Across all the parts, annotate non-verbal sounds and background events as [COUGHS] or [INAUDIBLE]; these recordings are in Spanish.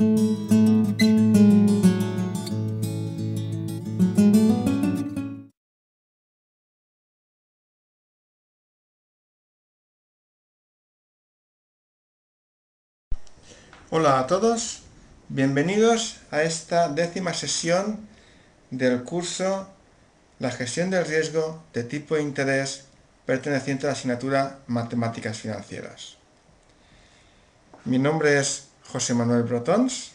Hola a todos, bienvenidos a esta décima sesión del curso La gestión del riesgo de tipo de interés perteneciente a la asignatura Matemáticas Financieras. Mi nombre es José Manuel Brotons,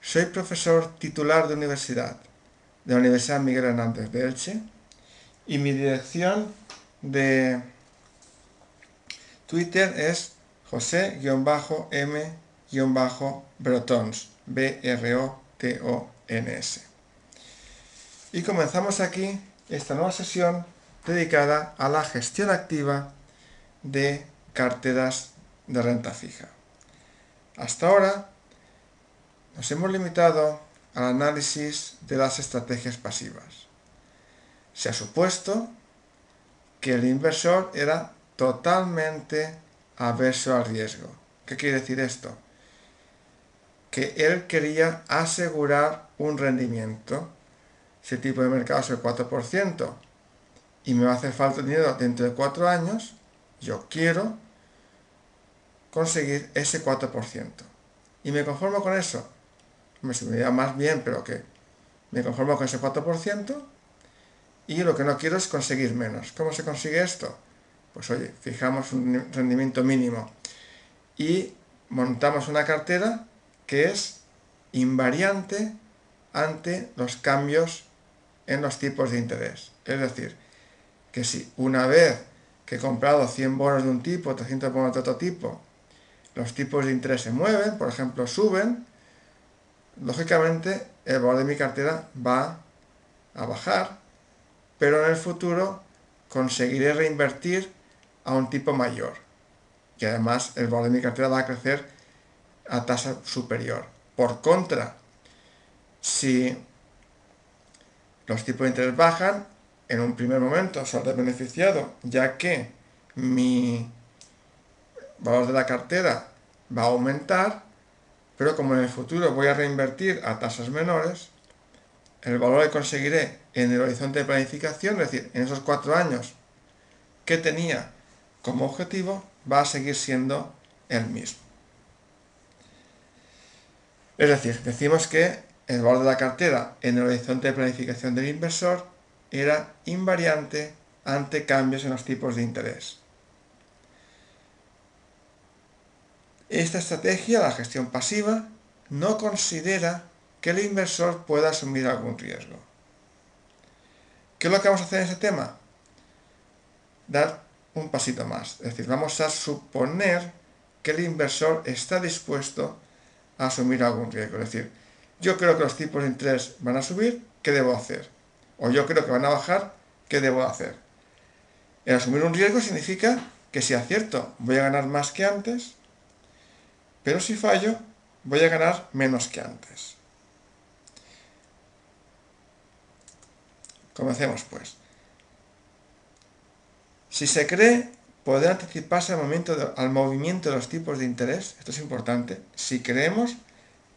soy profesor titular de universidad de la Universidad Miguel Hernández de Elche y mi dirección de Twitter es josé-m Brotons, B-R-O-T-O-N-S. Y comenzamos aquí esta nueva sesión dedicada a la gestión activa de carteras de renta fija. Hasta ahora nos hemos limitado al análisis de las estrategias pasivas. Se ha supuesto que el inversor era totalmente averso al riesgo. ¿Qué quiere decir esto? que él quería asegurar un rendimiento. Si el tipo de mercado es el 4% y me va a hacer falta dinero dentro de 4 años, yo quiero conseguir ese 4%. Y me conformo con eso. Me serviría más bien, pero que me conformo con ese 4% y lo que no quiero es conseguir menos. ¿Cómo se consigue esto? Pues oye, fijamos un rendimiento mínimo y montamos una cartera que es invariante ante los cambios en los tipos de interés. Es decir, que si una vez que he comprado 100 bonos de un tipo, 300 bonos de otro tipo, los tipos de interés se mueven, por ejemplo, suben, lógicamente el valor de mi cartera va a bajar, pero en el futuro conseguiré reinvertir a un tipo mayor. Y además el valor de mi cartera va a crecer a tasa superior. Por contra, si los tipos de interés bajan, en un primer momento saldré beneficiado, ya que mi valor de la cartera va a aumentar, pero como en el futuro voy a reinvertir a tasas menores, el valor que conseguiré en el horizonte de planificación, es decir, en esos cuatro años que tenía como objetivo, va a seguir siendo el mismo. Es decir, decimos que el valor de la cartera en el horizonte de planificación del inversor era invariante ante cambios en los tipos de interés. Esta estrategia, la gestión pasiva, no considera que el inversor pueda asumir algún riesgo. ¿Qué es lo que vamos a hacer en ese tema? Dar un pasito más. Es decir, vamos a suponer que el inversor está dispuesto asumir algún riesgo. Es decir, yo creo que los tipos de interés van a subir, ¿qué debo hacer? O yo creo que van a bajar, ¿qué debo hacer? El asumir un riesgo significa que si acierto voy a ganar más que antes, pero si fallo voy a ganar menos que antes. Comencemos pues. Si se cree poder anticiparse al, momento al movimiento de los tipos de interés, esto es importante, si creemos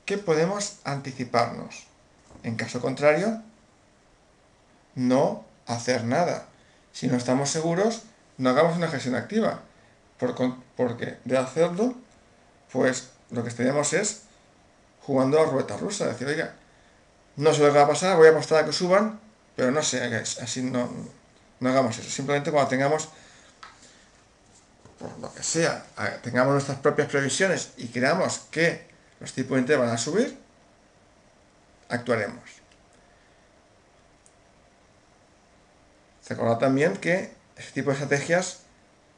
que podemos anticiparnos. En caso contrario, no hacer nada. Si no estamos seguros, no hagamos una gestión activa, porque de hacerlo, pues lo que estaríamos es jugando a ruleta rusa, decir, oiga, no sé lo que va a pasar, voy a apostar a que suban, pero no sé, así no, no hagamos eso. Simplemente cuando tengamos por lo que sea, tengamos nuestras propias previsiones y creamos que los tipos de interés van a subir, actuaremos. Acuerda también que ese tipo de estrategias,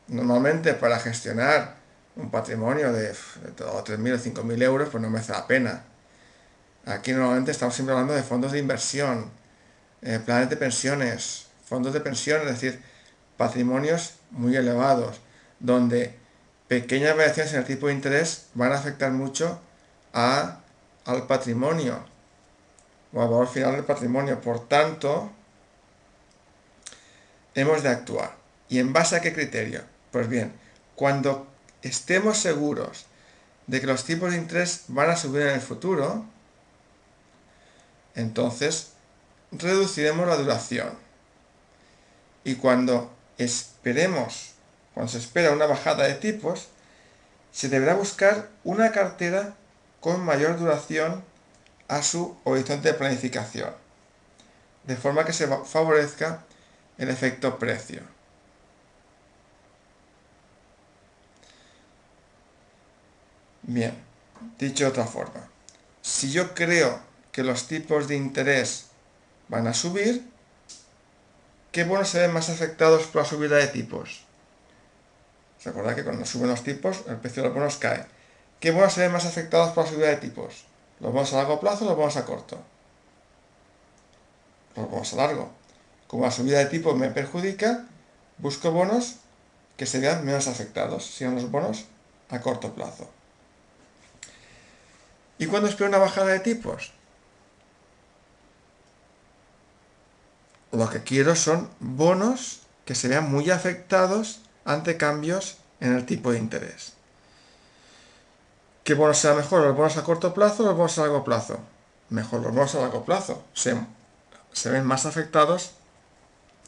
normalmente para gestionar un patrimonio de, de 3.000 o 5.000 euros, pues no merece la pena. Aquí normalmente estamos siempre hablando de fondos de inversión, eh, planes de pensiones, fondos de pensión, es decir, patrimonios muy elevados donde pequeñas variaciones en el tipo de interés van a afectar mucho a, al patrimonio o al valor final del patrimonio. Por tanto, hemos de actuar. ¿Y en base a qué criterio? Pues bien, cuando estemos seguros de que los tipos de interés van a subir en el futuro, entonces reduciremos la duración. Y cuando esperemos, cuando se espera una bajada de tipos, se deberá buscar una cartera con mayor duración a su horizonte de planificación, de forma que se favorezca el efecto precio. Bien, dicho de otra forma, si yo creo que los tipos de interés van a subir, ¿qué bonos se ven más afectados por la subida de tipos? ¿Se acuerda que cuando suben los tipos, el precio de los bonos cae? ¿Qué bonos se ven más afectados por la subida de tipos? ¿Los bonos a largo plazo o los bonos a corto? Los bonos a largo. Como la subida de tipos me perjudica, busco bonos que se vean menos afectados, sean los bonos a corto plazo. ¿Y cuándo espero una bajada de tipos? Lo que quiero son bonos que se vean muy afectados ante cambios en el tipo de interés. ¿Qué bonos sea mejor? ¿Los bonos a corto plazo o los bonos a largo plazo? Mejor los bonos a largo plazo. Se ven más afectados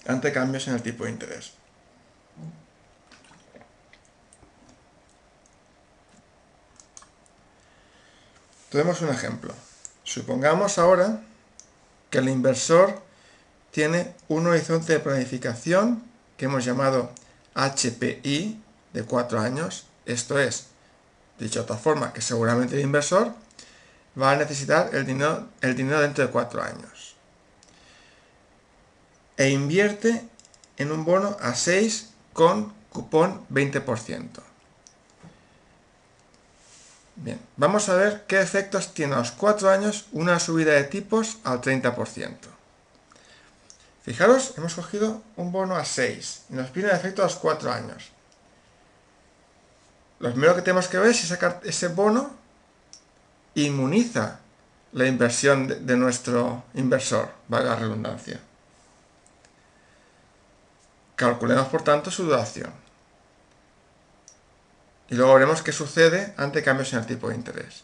ante cambios en el tipo de interés. Tenemos un ejemplo. Supongamos ahora que el inversor tiene un horizonte de planificación que hemos llamado HPI de 4 años. Esto es, dicho de otra forma, que seguramente el inversor va a necesitar el dinero, el dinero dentro de 4 años. E invierte en un bono a 6 con cupón 20%. Bien, vamos a ver qué efectos tiene a los 4 años una subida de tipos al 30%. Fijaros, hemos cogido un bono a 6 y nos viene el efecto a los 4 años. Lo primero que tenemos que ver es si ese bono inmuniza la inversión de nuestro inversor, valga la redundancia. Calculemos por tanto su duración. Y luego veremos qué sucede ante cambios en el tipo de interés.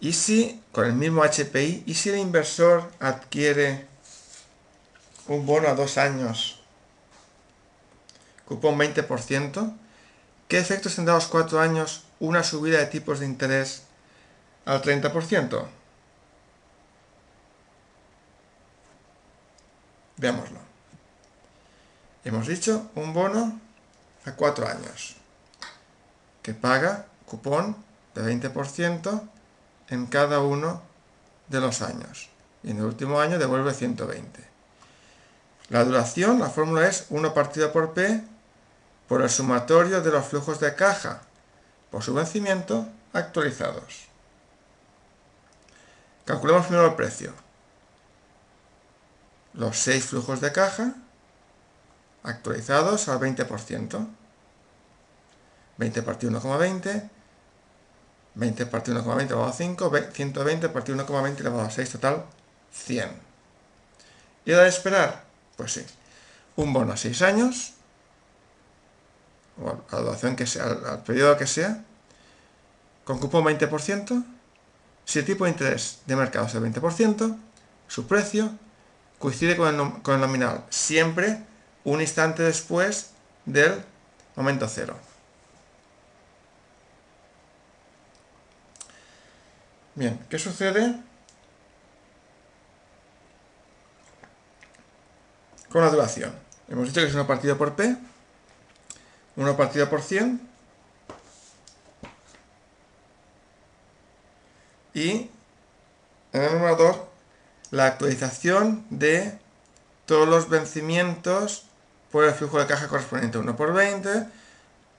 Y si, con el mismo HPI, y si el inversor adquiere un bono a dos años, cupón 20%, ¿qué efectos tendrá a los cuatro años una subida de tipos de interés al 30%? Veámoslo. Hemos dicho un bono a cuatro años, que paga cupón de 20% en cada uno de los años. Y en el último año devuelve 120. La duración, la fórmula es 1 partido por P por el sumatorio de los flujos de caja por su vencimiento actualizados. Calculemos primero el precio. Los 6 flujos de caja actualizados al 20%. 20 partido 1,20, 20 partido 1,20 elevado a 5, 120 partido 1,20 elevado a 6, total 100. ¿Y hora de esperar? Pues sí, un bono a 6 años, o a la duración que sea, al, periodo que sea, con cupón 20%, si el tipo de interés de mercado es el 20%, su precio coincide con el, con el nominal, siempre un instante después del momento cero. Bien, ¿qué sucede con la duración? Hemos dicho que es una partida por P, una partida por 100 y en el numerador la actualización de todos los vencimientos por el flujo de caja correspondiente 1 por 20,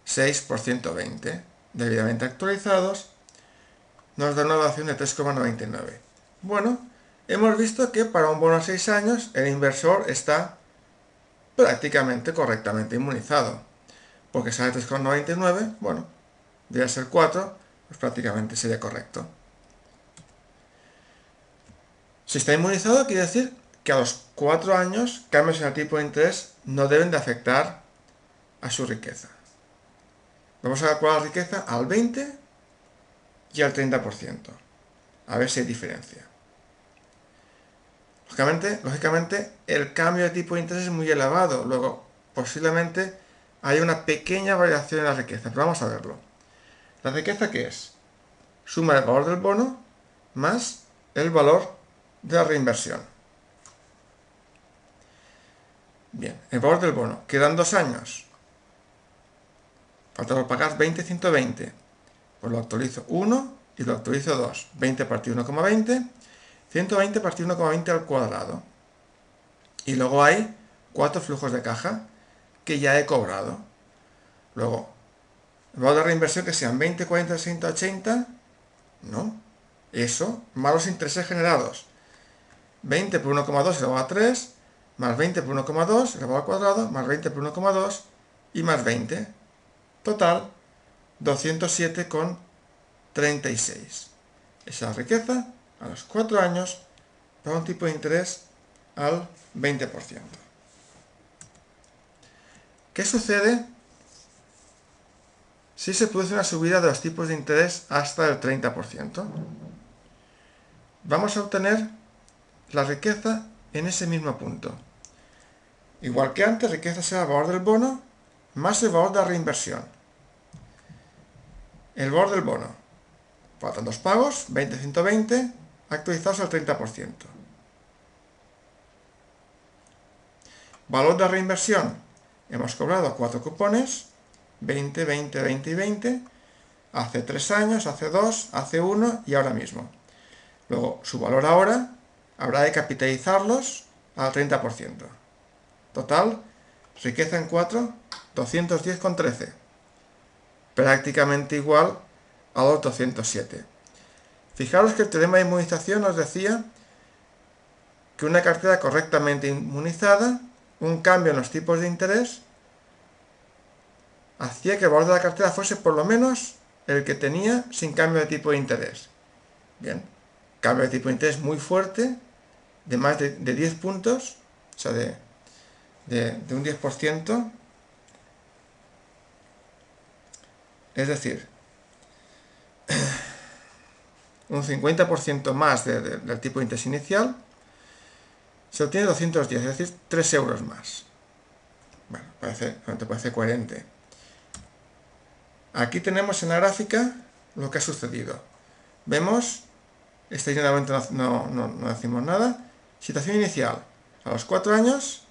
6 por 120, debidamente actualizados, nos da una evaluación de 3,99. Bueno, hemos visto que para un bono a 6 años el inversor está prácticamente correctamente inmunizado, porque sale 3,99, bueno, debe ser 4, pues prácticamente sería correcto. Si está inmunizado quiere decir que a los 4 años cambios en el tipo de interés no deben de afectar a su riqueza. vamos a calcular la riqueza al 20 y al 30%. A ver si hay diferencia. Lógicamente, lógicamente, el cambio de tipo de interés es muy elevado. Luego, posiblemente, hay una pequeña variación en la riqueza. Pero vamos a verlo. ¿La riqueza qué es? Suma el valor del bono más el valor de la reinversión. Bien, el valor del bono. Quedan dos años. Falta por pagar 20, 120. Pues lo actualizo 1 y lo actualizo 2. 20 partido 1,20. 120 partido 1,20 al cuadrado. Y luego hay cuatro flujos de caja que ya he cobrado. Luego, el valor de reinversión que sean 20, 40, 60, 80. No. Eso, más los intereses generados. 20 por 1,2 elevado a 3, más 20 por 1,2 elevado al cuadrado, más 20 por 1,2 y más 20. Total, 207,36. Esa riqueza a los 4 años para un tipo de interés al 20%. ¿Qué sucede si se produce una subida de los tipos de interés hasta el 30%? Vamos a obtener la riqueza en ese mismo punto. Igual que antes, riqueza será el valor del bono más el valor de la reinversión. El valor del bono. Faltan dos pagos, 20, 120, actualizados al 30%. Valor de reinversión. Hemos cobrado cuatro cupones, 20, 20, 20 y 20, hace tres años, hace dos, hace uno y ahora mismo. Luego, su valor ahora, habrá de capitalizarlos al 30%. Total, riqueza en 4, 210,13. Prácticamente igual a los 207. Fijaros que el teorema de inmunización nos decía que una cartera correctamente inmunizada, un cambio en los tipos de interés, hacía que el valor de la cartera fuese por lo menos el que tenía sin cambio de tipo de interés. Bien, cambio de tipo de interés muy fuerte, de más de, 10 puntos, o sea, de, de un 10%, es decir, [COUGHS] un 50% más del tipo de interés inicial, se obtiene 210, es decir, 3 euros más. Bueno, parece, parece coherente. Aquí tenemos en la gráfica lo que ha sucedido. Vemos este llenamiento no, no, decimos nada. Situación inicial. A los 4 años,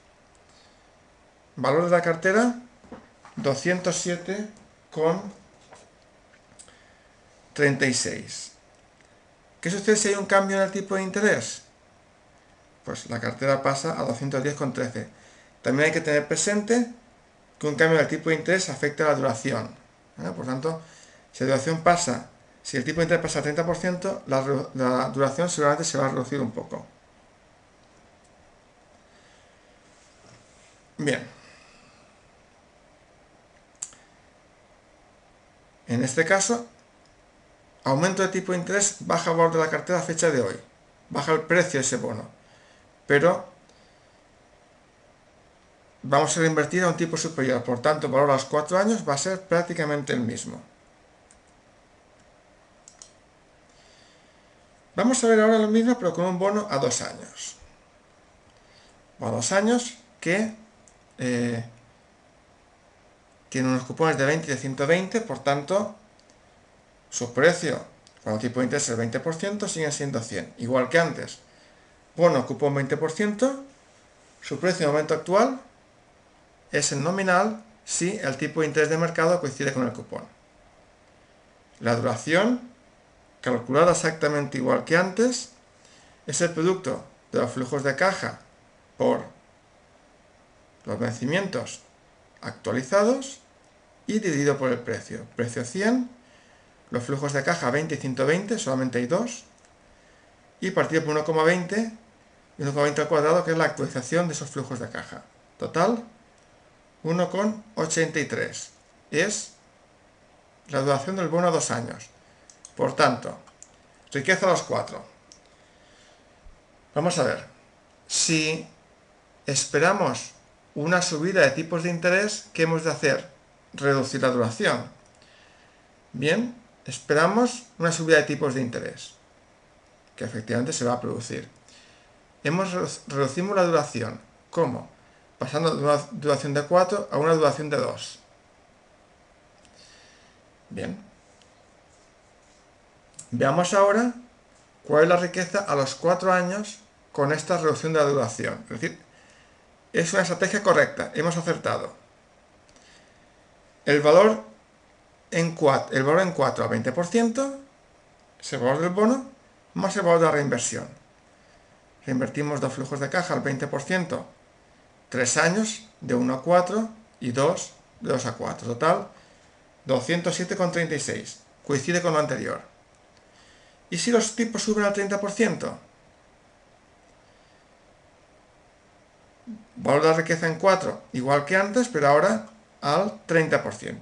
valor de la cartera 207,36. ¿Qué sucede si hay un cambio en el tipo de interés? Pues la cartera pasa a 210,13. También hay que tener presente que un cambio en el tipo de interés afecta a la duración. ¿eh? Por tanto, si la duración pasa si el tipo de interés pasa al 30%, la, duración seguramente se va a reducir un poco. Bien. En este caso, aumento de tipo interés, baja el valor de la cartera a fecha de hoy. Baja el precio de ese bono. Pero vamos a reinvertir a un tipo superior. Por tanto, el valor a los 4 años va a ser prácticamente el mismo. Vamos a ver ahora lo mismo, pero con un bono a dos años. a dos años que eh, tiene unos cupones de 20 y de 120, por tanto, su precio, cuando el tipo de interés es el 20%, sigue siendo 100, igual que antes. Bono cupón 20%, su precio en el momento actual es el nominal si el tipo de interés de mercado coincide con el cupón. La duración calculada exactamente igual que antes, es el producto de los flujos de caja por los vencimientos actualizados y dividido por el precio. Precio 100, los flujos de caja 20 y 120, solamente hay dos, y partido por 1,20 y 1,20 al cuadrado, que es la actualización de esos flujos de caja. Total, 1,83. Es la duración del bono a dos años. Por tanto, riqueza a los cuatro. Vamos a ver. Si esperamos una subida de tipos de interés, ¿qué hemos de hacer? Reducir la duración. Bien, esperamos una subida de tipos de interés, que efectivamente se va a producir. Hemos reducimos la duración. ¿Cómo? Pasando de una duración de 4 a una duración de 2. Bien. Veamos ahora cuál es la riqueza a los 4 años con esta reducción de la duración. Es decir, es una estrategia correcta, hemos acertado. El valor en 4, el valor en 4 a 20% es el valor del bono más el valor de la reinversión. Reinvertimos dos flujos de caja al 20%, 3 años, de 1 a 4 y 2 de 2 a 4. Total, 207,36. Coincide con lo anterior. ¿Y si los tipos suben al 30%? Valor de riqueza en 4, igual que antes, pero ahora al 30%.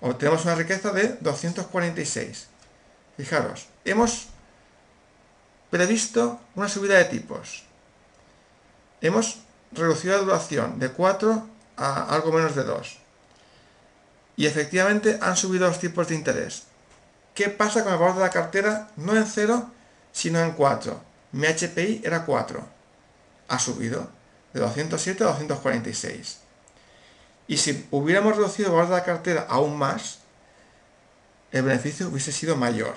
Obtenemos una riqueza de 246. Fijaros, hemos previsto una subida de tipos. Hemos reducido la duración de 4 a algo menos de 2. Y efectivamente han subido los tipos de interés. ¿Qué pasa con el valor de la cartera? No en 0, sino en 4. Mi HPI era 4. Ha subido de 207 a 246. Y si hubiéramos reducido el valor de la cartera aún más, el beneficio hubiese sido mayor.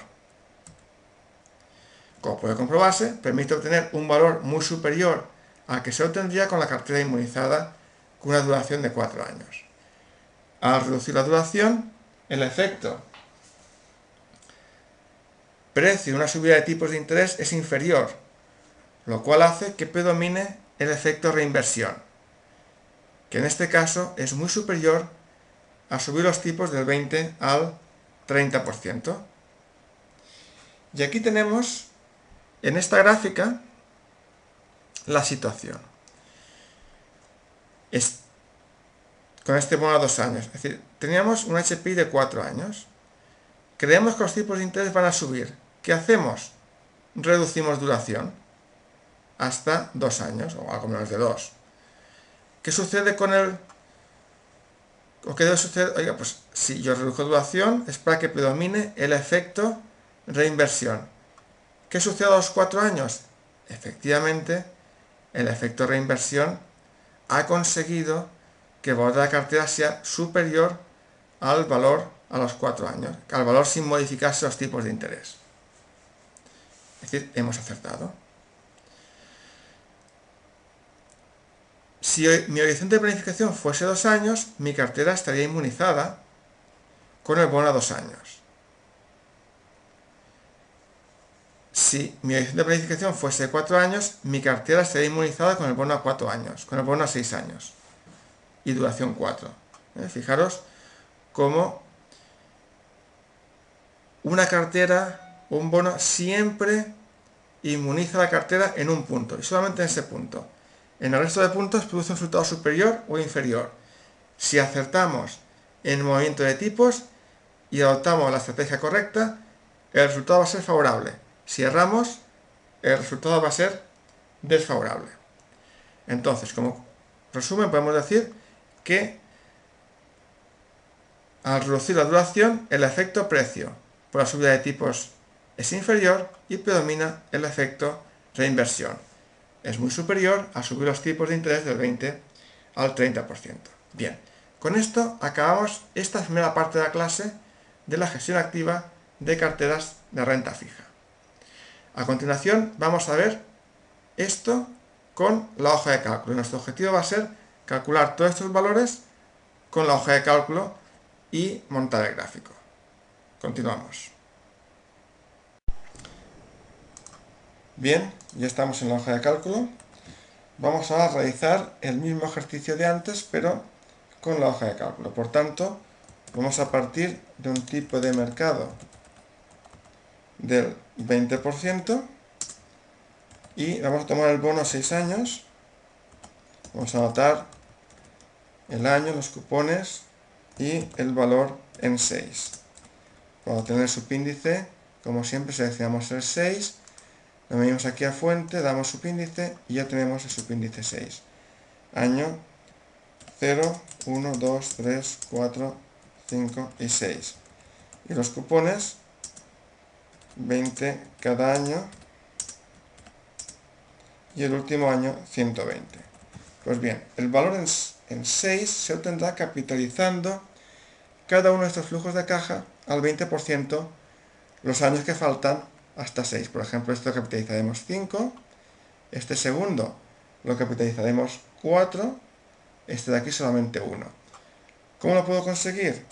Como puede comprobarse, permite obtener un valor muy superior al que se obtendría con la cartera inmunizada con una duración de 4 años. Al reducir la duración, el efecto precio de una subida de tipos de interés es inferior, lo cual hace que predomine el efecto reinversión, que en este caso es muy superior a subir los tipos del 20 al 30%. Y aquí tenemos en esta gráfica la situación. Con este bono a dos años. Es decir, teníamos un HPI de cuatro años. Creemos que los tipos de interés van a subir. ¿Qué hacemos? Reducimos duración hasta dos años, o algo menos de dos. ¿Qué sucede con el... o qué debe suceder? Oiga, pues si yo reduzco duración es para que predomine el efecto reinversión. ¿Qué sucede a los cuatro años? Efectivamente, el efecto reinversión ha conseguido que el valor de la cartera sea superior al valor a los cuatro años, al valor sin modificarse los tipos de interés. Es decir, hemos acertado. Si mi horizonte de planificación fuese dos años, mi cartera estaría inmunizada con el bono a dos años. Si mi horizonte de planificación fuese cuatro años, mi cartera estaría inmunizada con el bono a cuatro años, con el bono a seis años y duración 4. ¿Eh? Fijaros cómo una cartera, un bono, siempre inmuniza la cartera en un punto y solamente en ese punto. En el resto de puntos produce un resultado superior o inferior. Si acertamos en el movimiento de tipos y adoptamos la estrategia correcta, el resultado va a ser favorable. Si erramos, el resultado va a ser desfavorable. Entonces, como resumen, podemos decir que al reducir la duración, el efecto precio por la subida de tipos es inferior y predomina el efecto reinversión es muy superior a subir los tipos de interés del 20 al 30%. Bien, con esto acabamos esta primera parte de la clase de la gestión activa de carteras de renta fija. A continuación vamos a ver esto con la hoja de cálculo. Nuestro objetivo va a ser calcular todos estos valores con la hoja de cálculo y montar el gráfico. Continuamos. Bien, ya estamos en la hoja de cálculo. Vamos a realizar el mismo ejercicio de antes, pero con la hoja de cálculo. Por tanto, vamos a partir de un tipo de mercado del 20% y vamos a tomar el bono a 6 años. Vamos a anotar el año, los cupones y el valor en 6. Para obtener el subíndice, como siempre seleccionamos el 6 lo venimos aquí a fuente, damos subíndice y ya tenemos el subíndice 6. Año 0, 1, 2, 3, 4, 5 y 6. Y los cupones, 20 cada año. Y el último año, 120. Pues bien, el valor en, en 6 se obtendrá capitalizando cada uno de estos flujos de caja al 20% los años que faltan hasta 6. Por ejemplo, esto capitalizaremos 5, este segundo lo capitalizaremos 4, este de aquí solamente 1. ¿Cómo lo puedo conseguir?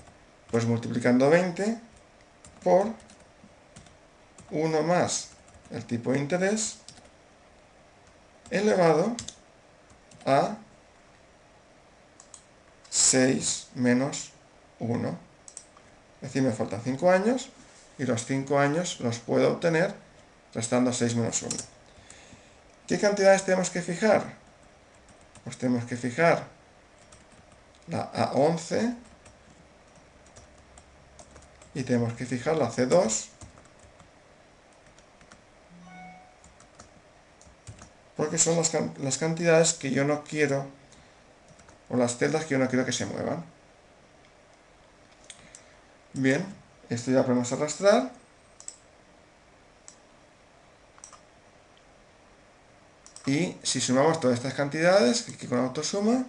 Pues multiplicando 20 por 1 más el tipo de interés elevado a 6 menos 1. Es decir, me faltan 5 años y los 5 años los puedo obtener restando 6 menos 1. ¿Qué cantidades tenemos que fijar? Pues tenemos que fijar la A11 y tenemos que fijar la C2 porque son las, las cantidades que yo no quiero o las celdas que yo no quiero que se muevan. Bien, esto ya podemos arrastrar. Y si sumamos todas estas cantidades, aquí con autosuma,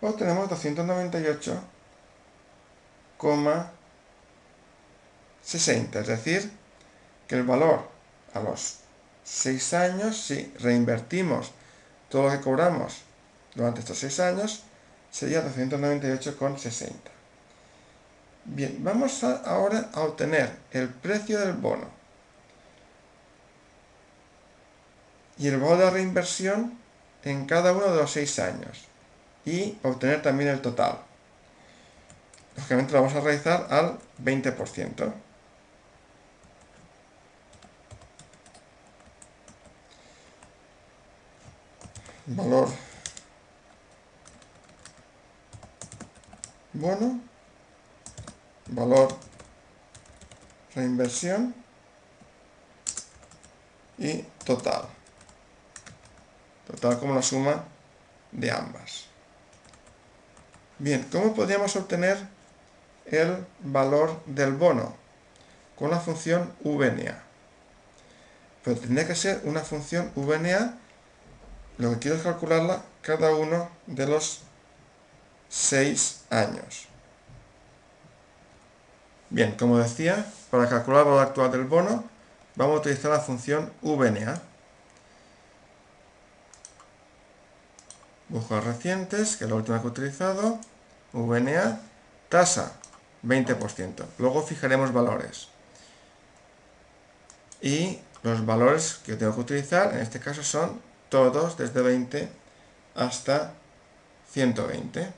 obtenemos 298,60. Es decir, que el valor a los 6 años, si reinvertimos todo lo que cobramos durante estos 6 años, sería 298,60. Bien, vamos ahora a obtener el precio del bono y el valor de reinversión en cada uno de los seis años y obtener también el total. Lógicamente lo vamos a realizar al 20%. Valor bono valor reinversión y total. Total como la suma de ambas. Bien, ¿cómo podríamos obtener el valor del bono? Con la función VNA. Pues tendría que ser una función VNA, lo que quiero es calcularla cada uno de los seis años. Bien, como decía, para calcular el valor actual del bono, vamos a utilizar la función VNA. Busco recientes, que es la última que he utilizado. VNA, tasa, 20%. Luego fijaremos valores. Y los valores que tengo que utilizar, en este caso, son todos desde 20 hasta 120.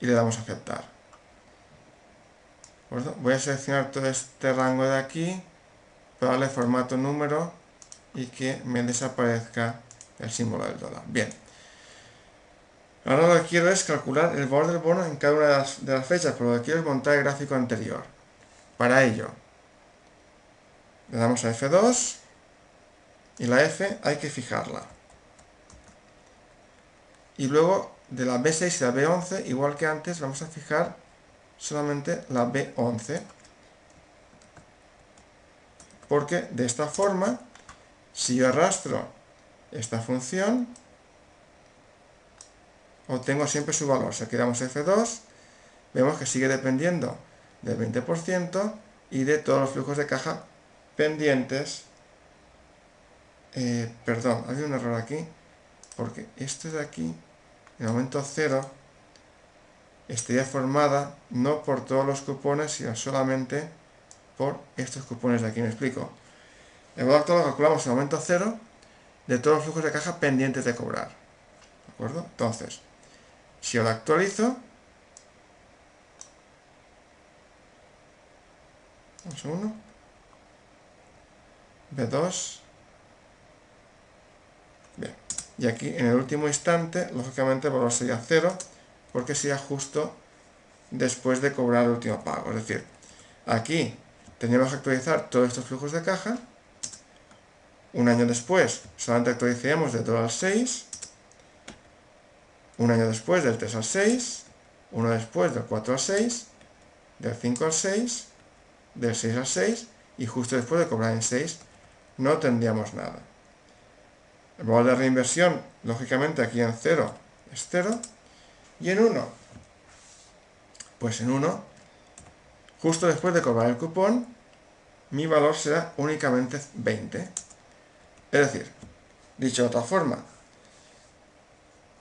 Y le damos a aceptar. Voy a seleccionar todo este rango de aquí, darle formato número y que me desaparezca el símbolo del dólar. Bien. Ahora lo que quiero es calcular el valor del bono en cada una de las, de las fechas, pero lo que quiero es montar el gráfico anterior. Para ello, le damos a F2 y la F hay que fijarla. Y luego de la B6 y la B11, igual que antes, vamos a fijar solamente la B11 porque de esta forma si yo arrastro esta función obtengo siempre su valor. Si aquí damos F2 vemos que sigue dependiendo del 20% y de todos los flujos de caja pendientes. Eh, perdón, hay un error aquí porque este de aquí en el momento 0 estaría formada no por todos los cupones, sino solamente por estos cupones de aquí, me explico. El valor actual lo calculamos en momento cero de todos los flujos de caja pendientes de cobrar. ¿De acuerdo? Entonces, si yo lo actualizo, a uno, B2, bien, y aquí en el último instante, lógicamente el valor sería cero, porque sería justo después de cobrar el último pago. Es decir, aquí tendríamos que actualizar todos estos flujos de caja. Un año después solamente actualizaríamos del 2 al 6. Un año después del 3 al 6. Uno después del 4 al 6. Del 5 al 6. del 6 al 6 y justo después de cobrar en 6 no tendríamos nada. El valor de reinversión, lógicamente aquí en 0 es 0 y en 1, pues en 1, justo después de cobrar el cupón, mi valor será únicamente 20. Es decir, dicho de otra forma,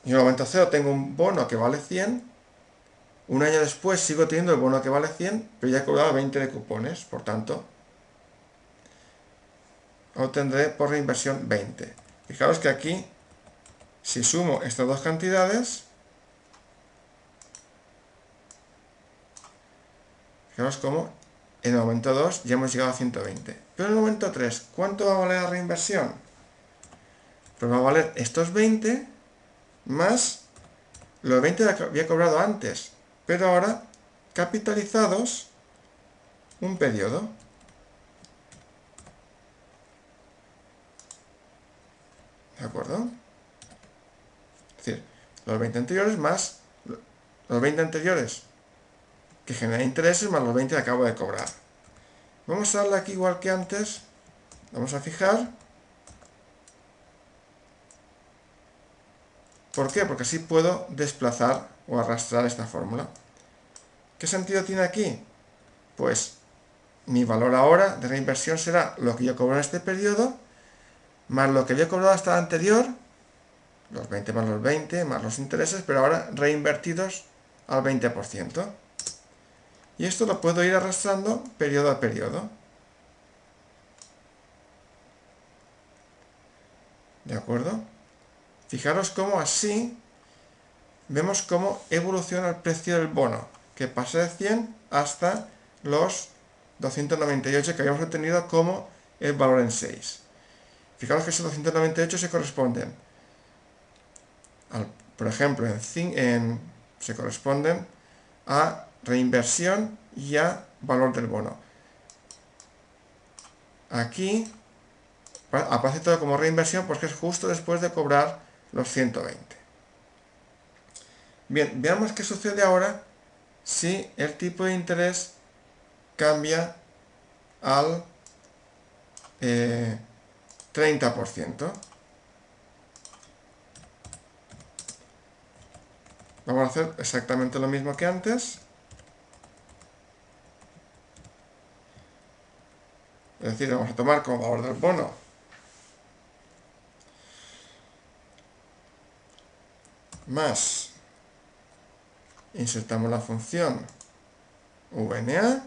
yo en el momento 0 tengo un bono que vale 100 un año después sigo teniendo el bono que vale 100, pero ya he cobrado 20 de cupones, por tanto, obtendré por reinversión 20. Fijaros que aquí, si sumo estas dos cantidades, fijaros cómo en el momento 2 ya hemos llegado a 120. Pero en el momento 3, ¿cuánto va a valer la reinversión? Pues va a valer estos 20 más los 20 que había cobrado antes pero ahora capitalizados un periodo. ¿De acuerdo? Es decir, los 20 anteriores más los 20 anteriores que generan intereses más los 20 que acabo de cobrar. Vamos a darle aquí igual que antes. Vamos a fijar. ¿Por qué? Porque así puedo desplazar o arrastrar esta fórmula. ¿Qué sentido tiene aquí? Pues mi valor ahora de reinversión será lo que yo cobro en este periodo, más lo que he cobrado hasta el anterior, los 20 más los 20, más los intereses, pero ahora reinvertidos al 20%. Y esto lo puedo ir arrastrando periodo a periodo. ¿De acuerdo? Fijaros cómo así vemos cómo evoluciona el precio del bono, que pasa de 100 hasta los 298 que habíamos obtenido como el valor en 6. Fijaros que esos 298 se corresponden, por ejemplo, en, se corresponden a reinversión y a valor del bono. Aquí aparece todo como reinversión porque es justo después de cobrar los 120. Bien, veamos qué sucede ahora si el tipo de interés cambia al 30%. Eh, Vamos a hacer exactamente lo mismo que antes. Es decir, vamos a tomar como valor del bono. Más. Insertamos la función VNA,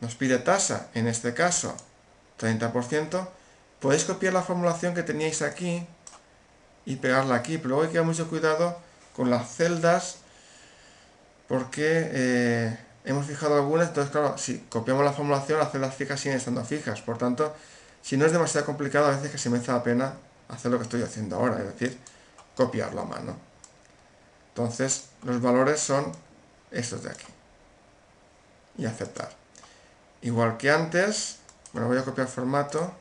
nos pide tasa, en este caso 30%, podéis copiar la formulación que teníais aquí y pegarla aquí, pero luego hay que tener mucho cuidado con las celdas porque eh, hemos fijado algunas, entonces claro, si copiamos la formulación las celdas fijas siguen estando fijas, por tanto, si no es demasiado complicado, a veces que se me hace la pena hacer lo que estoy haciendo ahora, es decir, copiarlo a mano. Entonces, los valores son estos de aquí. Y aceptar. Igual que antes, bueno, voy a copiar formato.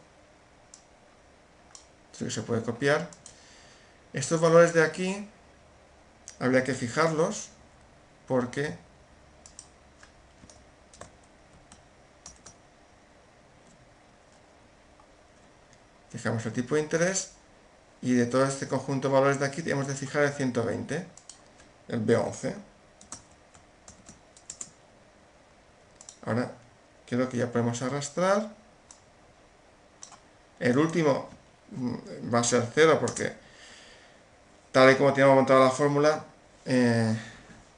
Esto que se puede copiar. Estos valores de aquí, habría que fijarlos, porque fijamos el tipo de interés y de todo este conjunto de valores de aquí tenemos de fijar el 120 el B11. Ahora creo que ya podemos arrastrar. El último mm, va a ser 0 porque tal y como tenemos montado la fórmula, eh,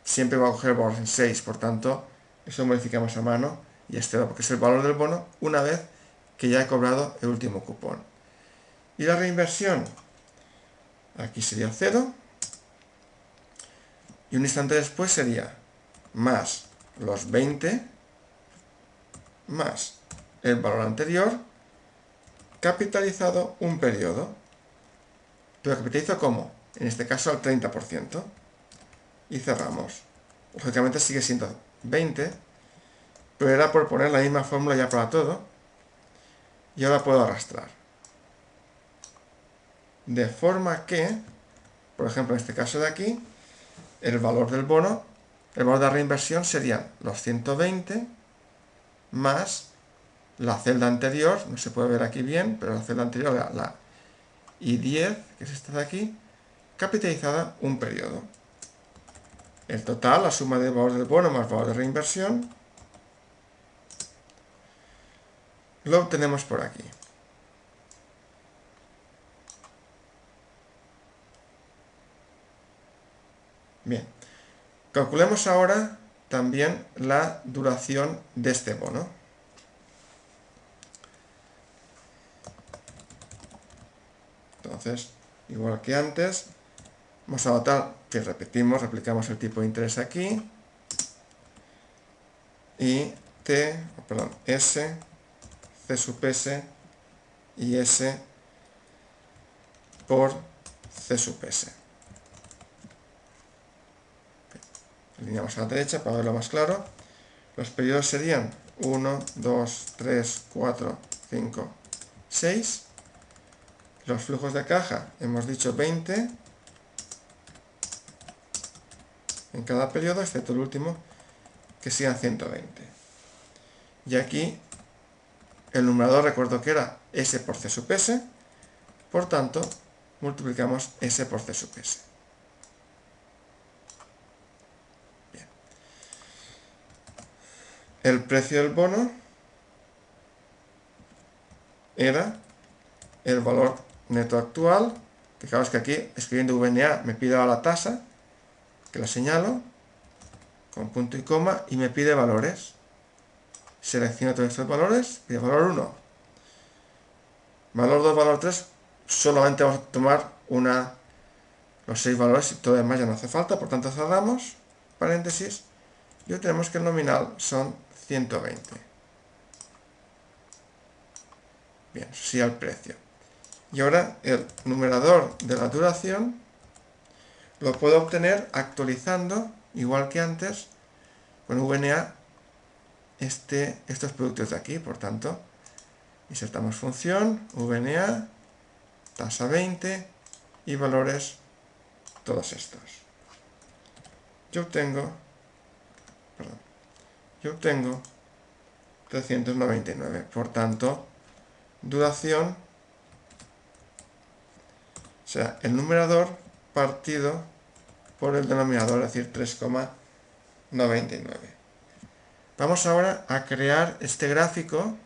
siempre va a coger el valor en 6. Por tanto, eso modificamos a mano y es 0 porque es el valor del bono una vez que ya he cobrado el último cupón. Y la reinversión, aquí sería 0 y un instante después sería más los 20 más el valor anterior capitalizado un periodo. Pero capitalizo como? En este caso al 30%. Y cerramos. Lógicamente sigue siendo 20, pero era por poner la misma fórmula ya para todo. Y ahora puedo arrastrar. De forma que, por ejemplo en este caso de aquí, el valor del bono, el valor de reinversión serían los 120 más la celda anterior, no se puede ver aquí bien, pero la celda anterior, la, la I10, que es esta de aquí, capitalizada un periodo. El total, la suma de valor del bono más valor de reinversión, lo obtenemos por aquí. Bien, calculemos ahora también la duración de este bono. Entonces, igual que antes, vamos a notar que repetimos, replicamos el tipo de interés aquí y T, perdón, S, C sub S y S por C sub S. Alineamos a la derecha para verlo más claro. Los periodos serían 1, 2, 3, 4, 5, 6. Los flujos de caja, hemos dicho 20 en cada periodo, excepto el último, que sean 120. Y aquí el numerador recuerdo que era S por C sub S, por tanto multiplicamos S por C sub S. El precio del bono era el valor neto actual, es que aquí escribiendo VNA me pide la tasa, que la señalo, con punto y coma, y me pide valores. Selecciono todos estos valores, pide valor 1. Valor 2, valor 3, solamente vamos a tomar una, los seis valores y todo demás ya no hace falta, por tanto cerramos, paréntesis, y obtenemos que el nominal son 120. Bien, sí al precio. Y ahora el numerador de la duración lo puedo obtener actualizando, igual que antes, con VNA este, estos productos de aquí. Por tanto, insertamos función, VNA, tasa 20 y valores todos estos. Yo obtengo, perdón, yo obtengo 399. Por tanto, duración sea, el numerador partido por el denominador, es decir, 3,99. Vamos ahora a crear este gráfico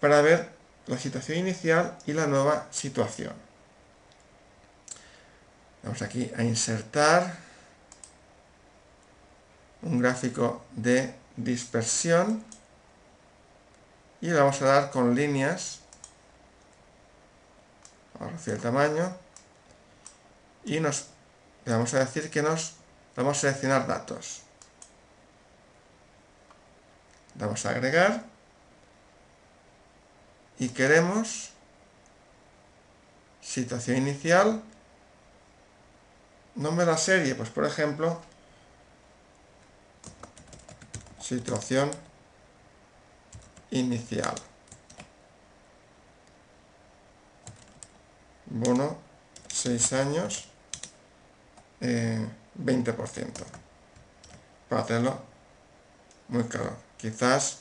para ver la situación inicial y la nueva situación. Vamos aquí a insertar un gráfico de dispersión. Y le vamos a dar con líneas. Vamos a el tamaño. Y nos le vamos a decir que nos vamos a seleccionar datos. Damos a agregar. Y queremos situación inicial nombre de la serie. Pues por ejemplo situación inicial. Bono 6 años 20% para hacerlo muy claro. Quizás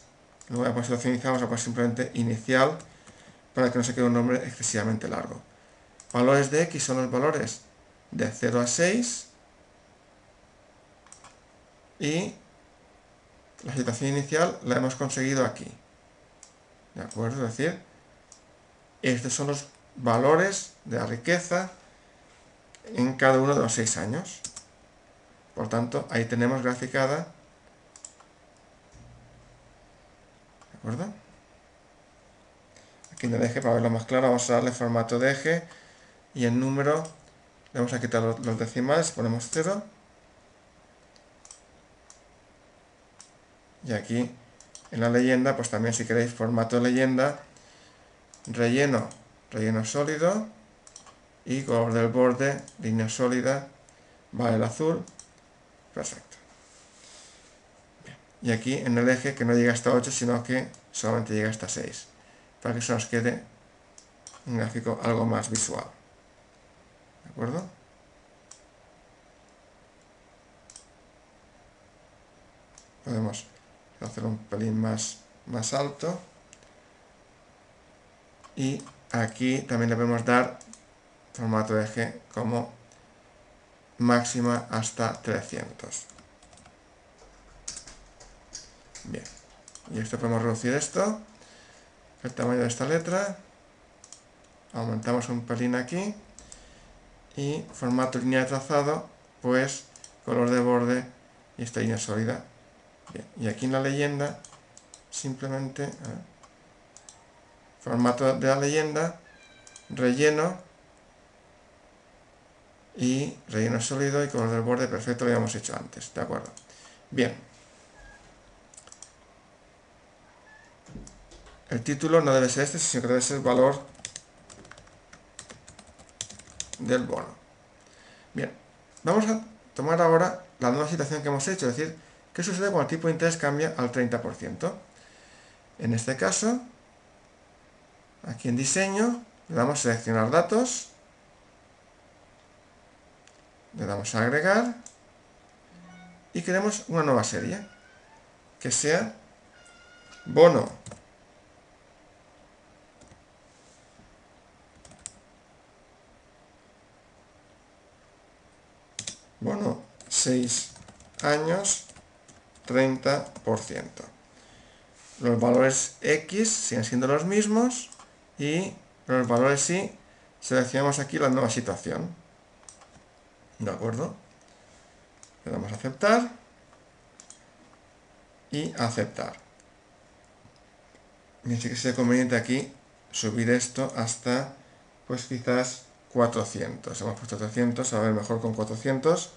no voy a poner vamos a poner simplemente inicial para que no se quede un nombre excesivamente largo. Valores de x son los valores de 0 a 6 y la situación inicial la hemos conseguido aquí ¿de acuerdo? es decir estos son los valores de la riqueza en cada uno de los seis años. Por tanto, ahí tenemos graficada. ¿De acuerdo? Aquí en el eje, para verlo más claro, vamos a darle formato de eje y en número le vamos a quitar los decimales, ponemos 0. Y aquí en la leyenda, pues también si queréis formato leyenda, relleno relleno sólido y color del borde, línea sólida, va el azul, perfecto. Y aquí en el eje que no llega hasta 8, sino que solamente llega hasta 6, para que se nos quede un gráfico algo más visual. ¿De acuerdo? Podemos Voy a hacer un pelín más, más alto. Y aquí también le podemos dar formato de eje como máxima hasta 300. Bien. Y esto podemos reducir esto. El tamaño de esta letra. Aumentamos un pelín aquí. Y formato línea de trazado, pues color de borde y esta línea sólida. Y aquí en la leyenda, simplemente, formato de la leyenda, relleno y relleno sólido y color del borde perfecto lo habíamos hecho antes, ¿de acuerdo? Bien. El título no debe ser este, sino que debe ser el valor del bono. Bien, vamos a tomar ahora la nueva situación que hemos hecho, es decir, ¿qué sucede cuando el tipo de interés cambia al 30%? En este caso, aquí en diseño, le damos a seleccionar datos, le damos a agregar y queremos una nueva serie que sea bono bono 6 años 30% los valores X siguen siendo los mismos y los valores Y seleccionamos aquí la nueva situación ¿De acuerdo? Le damos a aceptar y aceptar. Así que sería conveniente aquí subir esto hasta, pues quizás 400. Hemos puesto 300, a ver mejor con 400.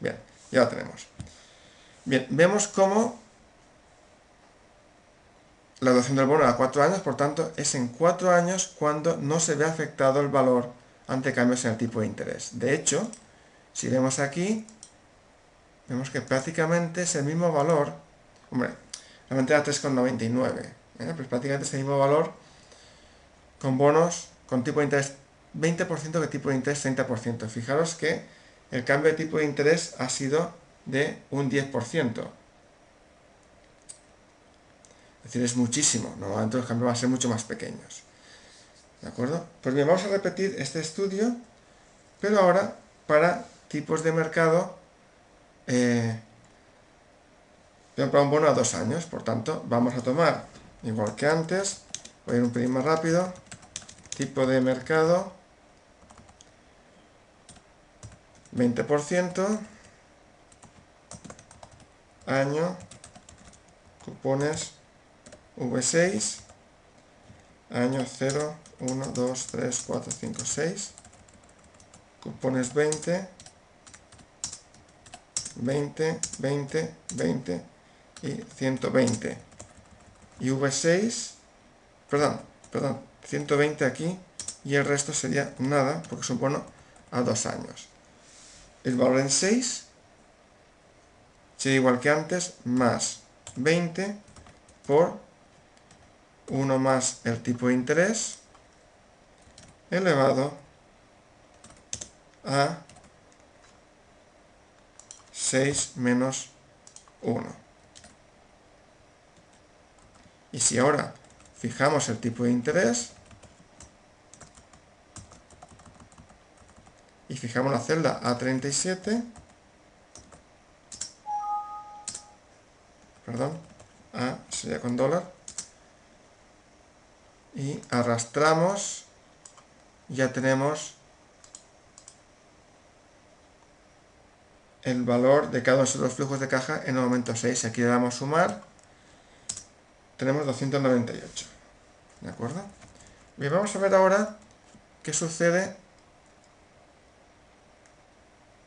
Bien, ya lo tenemos. Bien, vemos cómo la duración del bono a 4 años, por tanto, es en 4 años cuando no se ve afectado el valor ante cambios en el tipo de interés. De hecho, si vemos aquí, vemos que prácticamente es el mismo valor, hombre, realmente era 3,99, ¿eh? pues prácticamente es el mismo valor con bonos con tipo de interés 20% que tipo de interés 30%. Fijaros que el cambio de tipo de interés ha sido de un 10%. Es decir, es muchísimo. Normalmente los cambios van a ser mucho más pequeños. ¿De acuerdo? Pues bien, vamos a repetir este estudio, pero ahora para tipos de mercado eh, para un bono a dos años. Por tanto, vamos a tomar, igual que antes, voy a ir un pelín más rápido, tipo de mercado, 20%, año, cupones V6, año 0, 1, 2, 3, 4, 5, 6, cupones 20, 20, 20, 20 y 120. Y V6, perdón, perdón, 120 aquí y el resto sería nada porque es un bono a dos años. El valor en 6 sería igual que antes, más 20 por 1 más el tipo de interés elevado a 6 menos 1. Y si ahora fijamos el tipo de interés y fijamos la celda A37, perdón, A sería con dólar, y arrastramos, ya tenemos el valor de cada uno de los flujos de caja en el momento 6. Aquí le damos sumar, tenemos 298. ¿De acuerdo? Bien, vamos a ver ahora qué sucede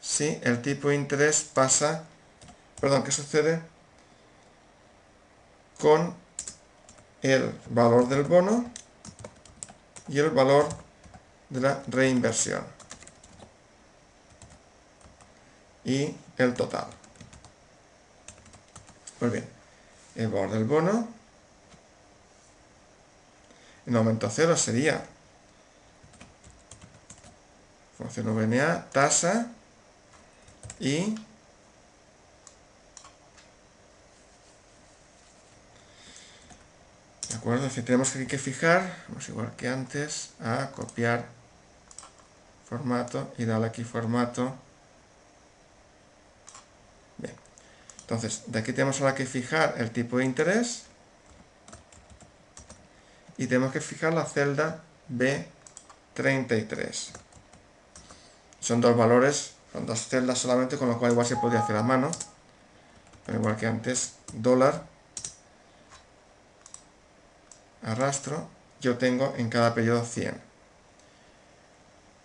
si el tipo de interés pasa, perdón, qué sucede con el valor del bono y el valor de la reinversión y el total. Pues bien, el valor del bono en aumento cero sería función VNA, tasa y acuerdo? Si tenemos aquí que fijar, vamos igual que antes, a copiar formato y darle aquí formato. Bien. Entonces, de aquí tenemos ahora que fijar el tipo de interés y tenemos que fijar la celda B33. Son dos valores, son dos celdas solamente, con lo cual igual se podría hacer a mano. Pero igual que antes, dólar, arrastro, yo tengo en cada periodo 100.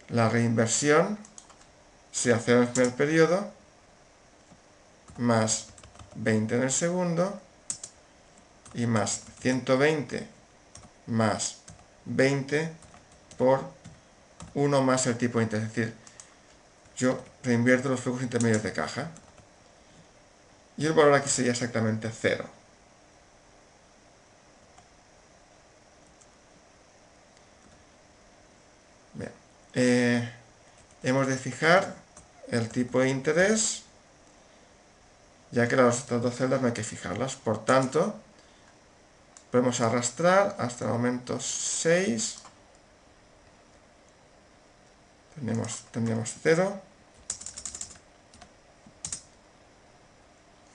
La reinversión se hace en el primer periodo, más 20 en el segundo, y más 120 más 20 por 1 más el tipo de interés. Es decir, yo reinvierto los flujos intermedios de caja. Y el valor aquí sería exactamente 0. Eh, hemos de fijar el tipo de interés, ya que las otras dos celdas no hay que fijarlas. Por tanto, podemos arrastrar hasta el momento 6. Tenemos, tendríamos 0.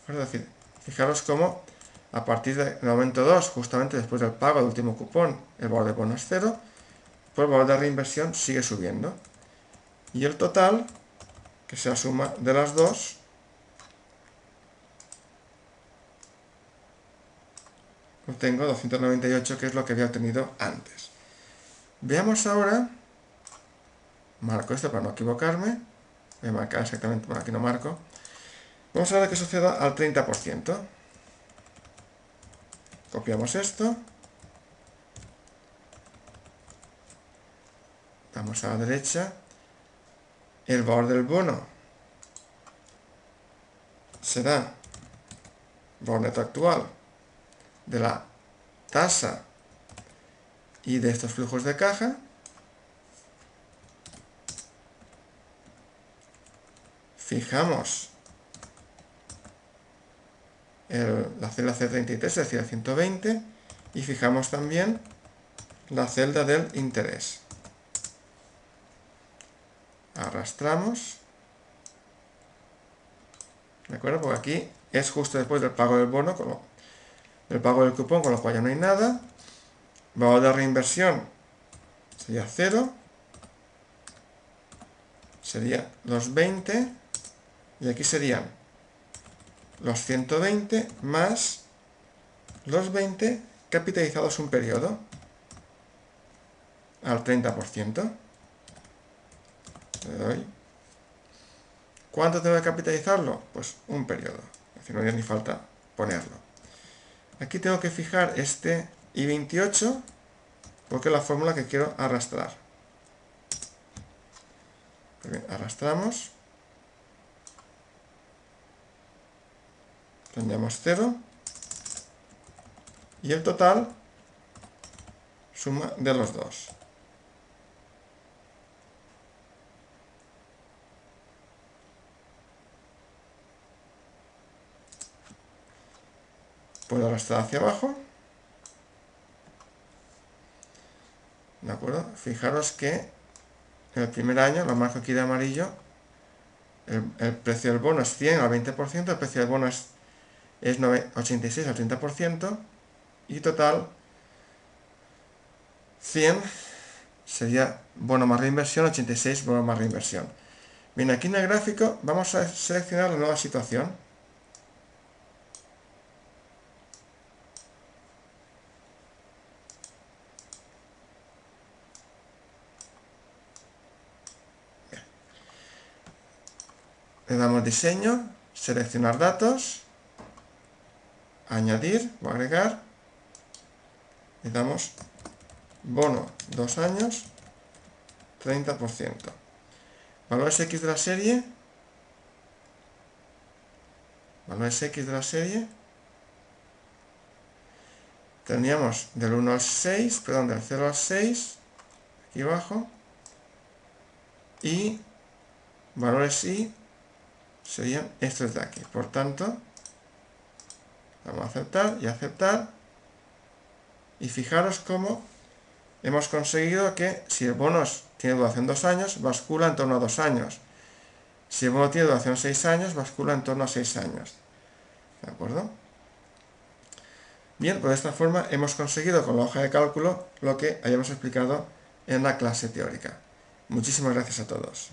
Es decir, fijaros cómo a partir del momento 2, justamente después del pago del último cupón, el valor de bono es 0, pues el valor de reinversión sigue subiendo. Y el total, que sea suma de las dos, obtengo 298, que es lo que había obtenido antes. Veamos ahora, marco esto para no equivocarme, voy a marcar exactamente, por aquí no marco, Vamos a ver que suceda al 30%. Copiamos esto. Vamos a la derecha. El valor del bono será valor neto actual de la tasa y de estos flujos de caja. Fijamos la celda C33, es decir, el 120, y fijamos también la celda del interés. Arrastramos. ¿De acuerdo? Porque aquí es justo después del pago del bono, con del pago del cupón, con lo cual ya no hay nada. Valor de reinversión sería 0. Sería los 20. Y aquí serían los 120 más los 20 capitalizados un periodo al 30%. Le doy. ¿Cuánto tengo que capitalizarlo? Pues un periodo. Es no haría ni falta ponerlo. Aquí tengo que fijar este I28 porque es la fórmula que quiero arrastrar. arrastramos. tendríamos 0 y el total suma de los dos. Puedo arrastrar hacia abajo. ¿De acuerdo? Fijaros que en el primer año, lo marco aquí de amarillo, el, precio del bono es 100 al 20%, el precio del bono es es 86 al 30% y total 100 sería bono más reinversión, 86 bono más reinversión. Bien, aquí en el gráfico vamos a seleccionar la nueva situación. Le damos diseño, seleccionar datos añadir o agregar, le damos bono 2 años, 30%. Valores X de la serie, valores X de la serie, teníamos del 1 al 6, perdón, del 0 al 6, aquí abajo, y valores Y serían estos de aquí. Por tanto, Vamos a aceptar y aceptar. Y fijaros cómo hemos conseguido que si el bono tiene duración dos años, bascula en torno a dos años. Si el bono tiene duración seis años, bascula en torno a seis años. ¿De acuerdo? Bien, pues de esta forma hemos conseguido con la hoja de cálculo lo que habíamos explicado en la clase teórica. Muchísimas gracias a todos.